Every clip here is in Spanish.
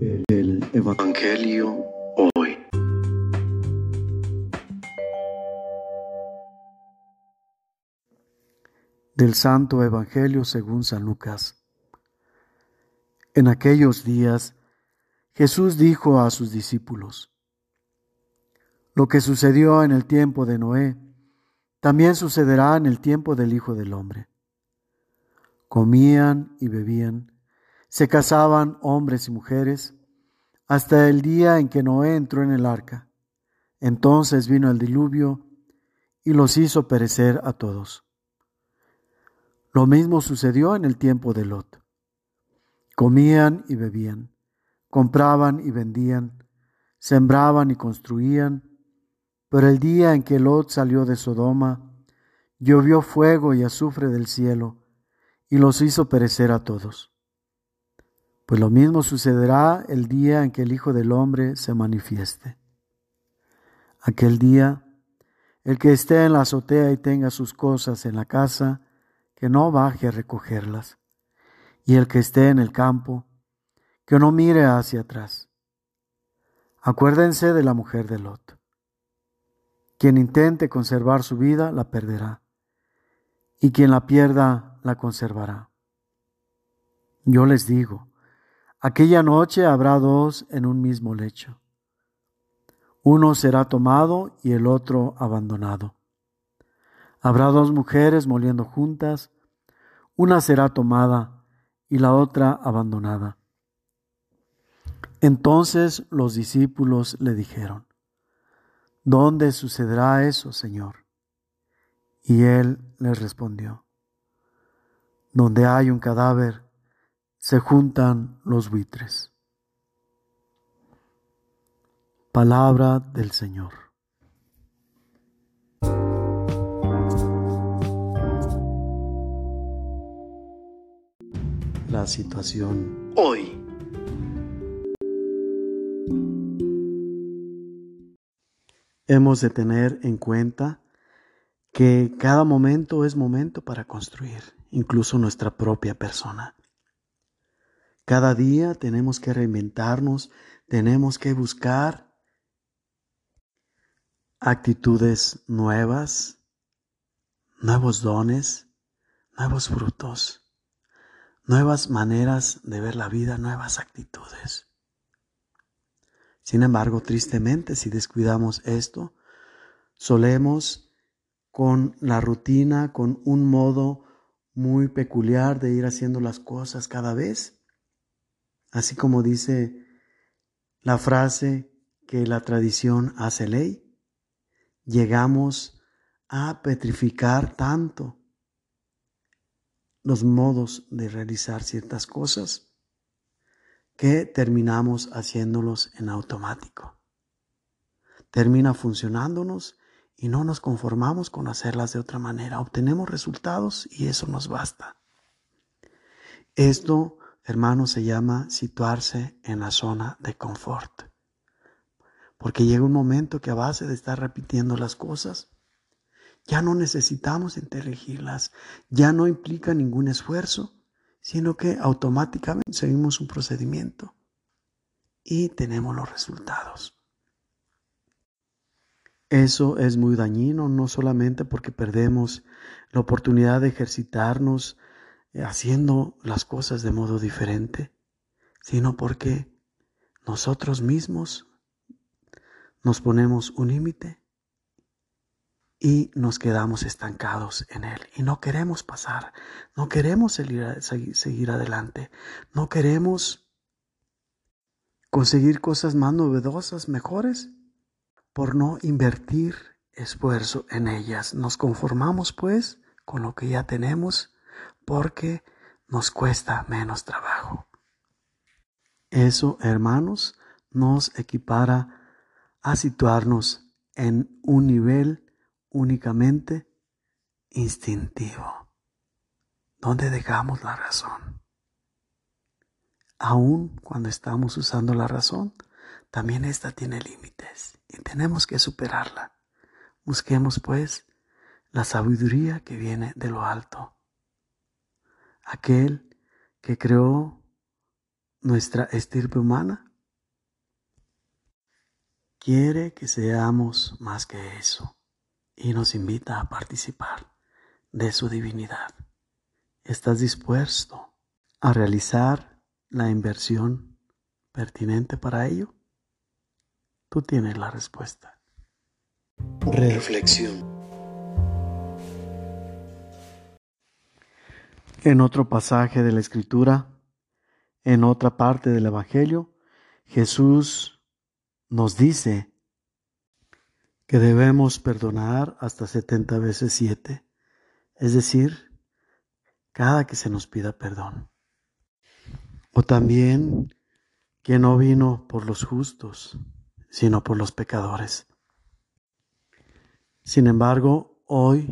El Evangelio hoy. Del Santo Evangelio según San Lucas. En aquellos días Jesús dijo a sus discípulos, Lo que sucedió en el tiempo de Noé, también sucederá en el tiempo del Hijo del Hombre. Comían y bebían, se casaban hombres y mujeres, hasta el día en que Noé entró en el arca. Entonces vino el diluvio y los hizo perecer a todos. Lo mismo sucedió en el tiempo de Lot. Comían y bebían, compraban y vendían, sembraban y construían, pero el día en que Lot salió de Sodoma, llovió fuego y azufre del cielo, y los hizo perecer a todos. Pues lo mismo sucederá el día en que el Hijo del Hombre se manifieste. Aquel día, el que esté en la azotea y tenga sus cosas en la casa, que no baje a recogerlas, y el que esté en el campo, que no mire hacia atrás. Acuérdense de la mujer de Lot. Quien intente conservar su vida la perderá, y quien la pierda la conservará. Yo les digo, aquella noche habrá dos en un mismo lecho. Uno será tomado y el otro abandonado. Habrá dos mujeres moliendo juntas, una será tomada y la otra abandonada. Entonces los discípulos le dijeron, ¿Dónde sucederá eso, Señor? Y él les respondió, Donde hay un cadáver, se juntan los buitres. Palabra del Señor. La situación Hoy. hemos de tener en cuenta que cada momento es momento para construir, incluso nuestra propia persona. Cada día tenemos que reinventarnos, tenemos que buscar actitudes nuevas, nuevos dones, nuevos frutos, nuevas maneras de ver la vida, nuevas actitudes. Sin embargo, tristemente, si descuidamos esto, solemos con la rutina, con un modo muy peculiar de ir haciendo las cosas cada vez, así como dice la frase que la tradición hace ley, llegamos a petrificar tanto los modos de realizar ciertas cosas que terminamos haciéndolos en automático. Termina funcionándonos y no nos conformamos con hacerlas de otra manera. Obtenemos resultados y eso nos basta. Esto, hermanos, se llama situarse en la zona de confort. Porque llega un momento que a base de estar repitiendo las cosas, ya no necesitamos inteligirlas, ya no implica ningún esfuerzo, sino que automáticamente seguimos un procedimiento y tenemos los resultados. Eso es muy dañino, no solamente porque perdemos la oportunidad de ejercitarnos haciendo las cosas de modo diferente, sino porque nosotros mismos nos ponemos un límite y nos quedamos estancados en Él. Y no queremos pasar, no queremos seguir, seguir, adelante, no queremos conseguir cosas más novedosas, mejores, por no invertir esfuerzo en ellas. Nos conformamos pues con lo que ya tenemos porque nos cuesta menos trabajo. Eso, hermanos, nos equipara a situarnos en un nivel únicamente instintivo, donde dejamos la razón. Aún cuando estamos usando la razón, también esta tiene límites y tenemos que superarla. Busquemos pues la sabiduría que viene de lo alto. Aquel que creó nuestra estirpe humana quiere que seamos más que eso y nos invita a participar de su divinidad. ¿Estás dispuesto a realizar la inversión pertinente para ello? Tú tienes la respuesta. Reflexión. En otro pasaje de la Escritura, en otra parte del Evangelio, Jesús nos dice que debemos perdonar hasta 70 veces 7, es decir, cada que se nos pida perdón. O también que no vino por los justos, sino por los pecadores. Sin embargo, hoy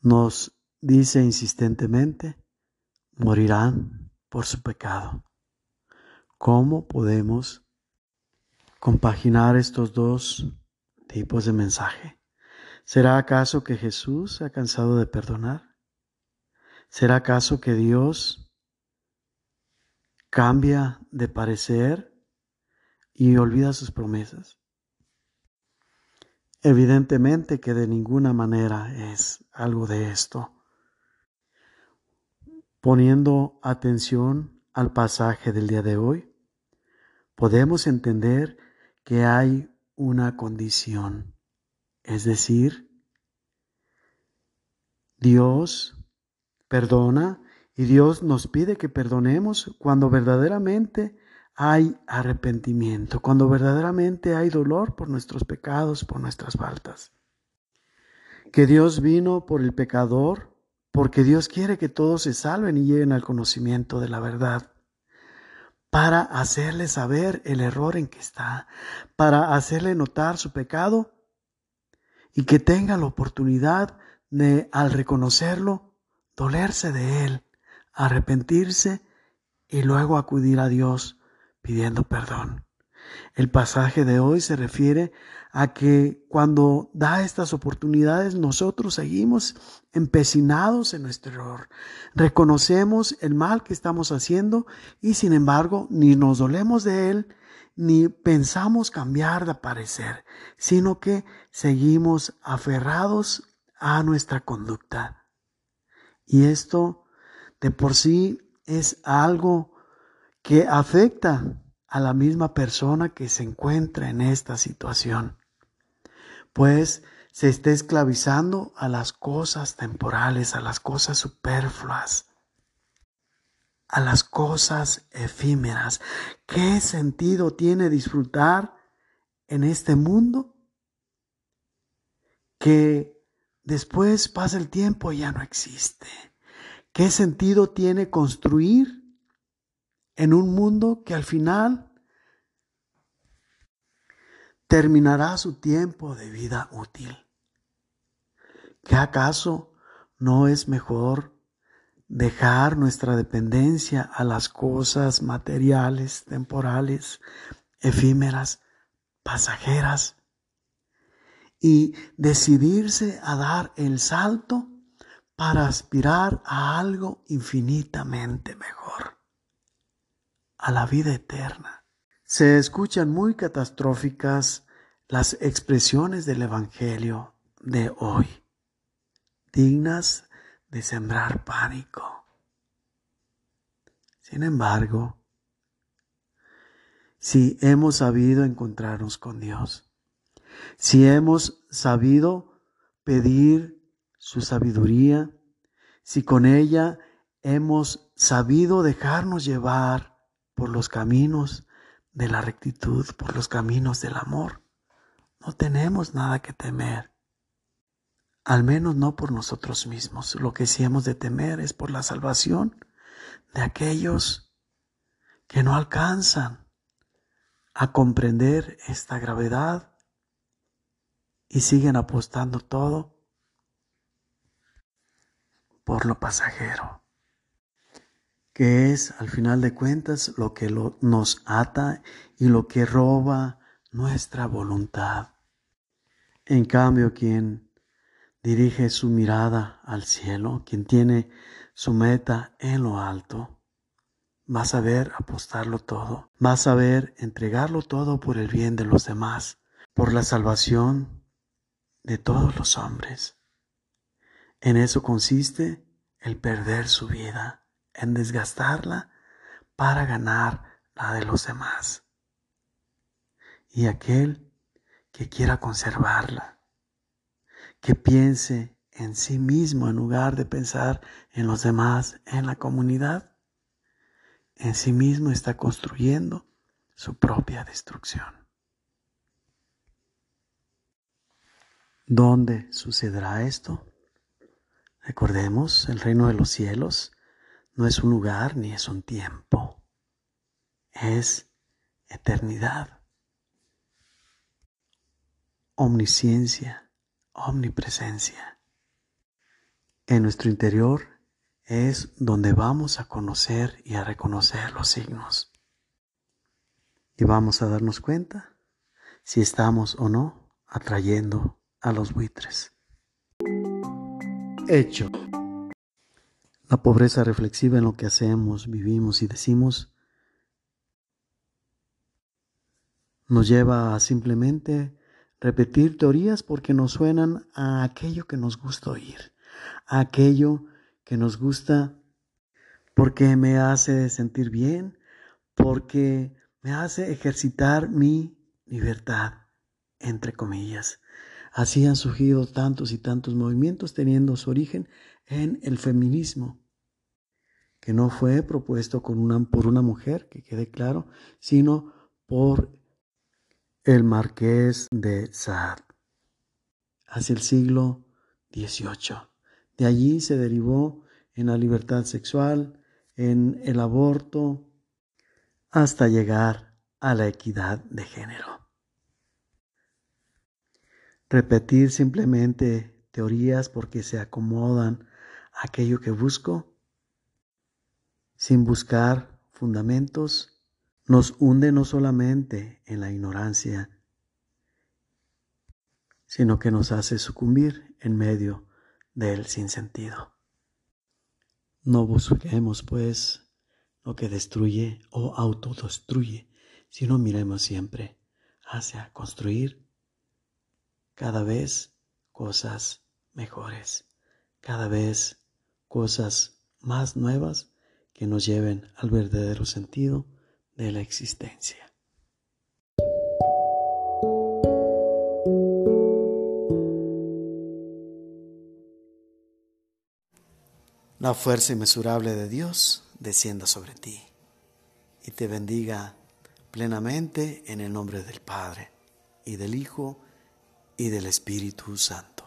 nos dice insistentemente, morirán por su pecado. ¿Cómo podemos compaginar estos dos tipos de mensaje? ¿Será acaso que Jesús se ha cansado de perdonar? ¿Será acaso que Dios cambia de parecer y olvida sus promesas? Evidentemente que de ninguna manera es algo de esto. Poniendo atención al pasaje del día de hoy, podemos entender que hay una condición, es decir, Dios perdona y Dios nos pide que perdonemos cuando verdaderamente hay arrepentimiento, cuando verdaderamente hay dolor por nuestros pecados, por nuestras faltas. Que Dios vino por el pecador, porque Dios quiere que todos se salven y lleguen al conocimiento de la verdad, para hacerle saber el error en que está, para hacerle notar su pecado y que tenga la oportunidad de, al reconocerlo, dolerse de él, arrepentirse y luego acudir a Dios pidiendo perdón. El pasaje de hoy se refiere a que cuando da estas oportunidades nosotros seguimos empecinados en nuestro error. Reconocemos el mal que estamos haciendo y sin embargo ni nos dolemos de él ni pensamos cambiar de parecer, sino que seguimos aferrados a nuestra conducta. Y esto de por sí es algo que afecta a la misma persona que se encuentra en esta situación, pues se está esclavizando a las cosas temporales, a las cosas superfluas, a las cosas efímeras. ¿Qué sentido tiene disfrutar en este mundo que después pasa el tiempo y ya no existe? ¿Qué sentido tiene construir en un mundo que al final terminará su tiempo de vida útil. ¿Qué acaso no es mejor dejar nuestra dependencia a las cosas materiales, temporales, efímeras, pasajeras, y decidirse a dar el salto para aspirar a algo infinitamente mejor? A la vida eterna. Se escuchan muy catastróficas las expresiones del Evangelio de hoy, dignas de sembrar pánico. Sin embargo, si hemos sabido encontrarnos con Dios, si hemos sabido pedir su sabiduría, si con ella hemos sabido dejarnos llevar por los caminos de la rectitud, por los caminos del amor. No tenemos nada que temer, al menos no por nosotros mismos. Lo que sí hemos de temer es por la salvación de aquellos que no alcanzan a comprender esta gravedad y siguen apostando todo por lo pasajero que es al final de cuentas lo que nos ata y lo que roba nuestra voluntad. En cambio, quien dirige su mirada al cielo, quien tiene su meta en lo alto, vas a ver apostarlo todo, vas a ver entregarlo todo por el bien de los demás, por la salvación de todos los hombres. En eso consiste el perder su vida, en desgastarla para ganar la de los demás. Y aquel que quiera conservarla, que piense en sí mismo en lugar de pensar en los demás, en la comunidad, en sí mismo está construyendo su propia destrucción. ¿Dónde sucederá esto? Recordemos, el reino de los cielos no es un lugar ni es un tiempo, es eternidad, omnisciencia, omnipresencia. En nuestro interior es donde vamos a conocer y a reconocer los signos. Y vamos a darnos cuenta si estamos o no atrayendo a los buitres. Hecho. La pobreza reflexiva en lo que hacemos, vivimos y decimos nos lleva a simplemente repetir teorías porque nos suenan a aquello que nos gusta oír, a aquello que nos gusta porque me hace sentir bien, porque me hace ejercitar mi libertad, entre comillas. Así han surgido tantos y tantos movimientos teniendo su origen en el feminismo, que no fue propuesto por una mujer, que quede claro, sino por el marqués de Sade, hacia el siglo XVIII. De allí se derivó en la libertad sexual, en el aborto, hasta llegar a la equidad de género. Repetir simplemente teorías porque se acomodan aquello que busco, sin buscar fundamentos, nos hunde no solamente en la ignorancia, sino que nos hace sucumbir en medio del sinsentido. No busquemos, pues, lo que destruye o autodestruye, sino miremos siempre hacia construir cada vez cosas mejores, cada vez cosas más nuevas que nos lleven al verdadero sentido de la existencia. La fuerza inmesurable de Dios descienda sobre ti y te bendiga plenamente en el nombre del Padre y del Hijo y del Espíritu Santo.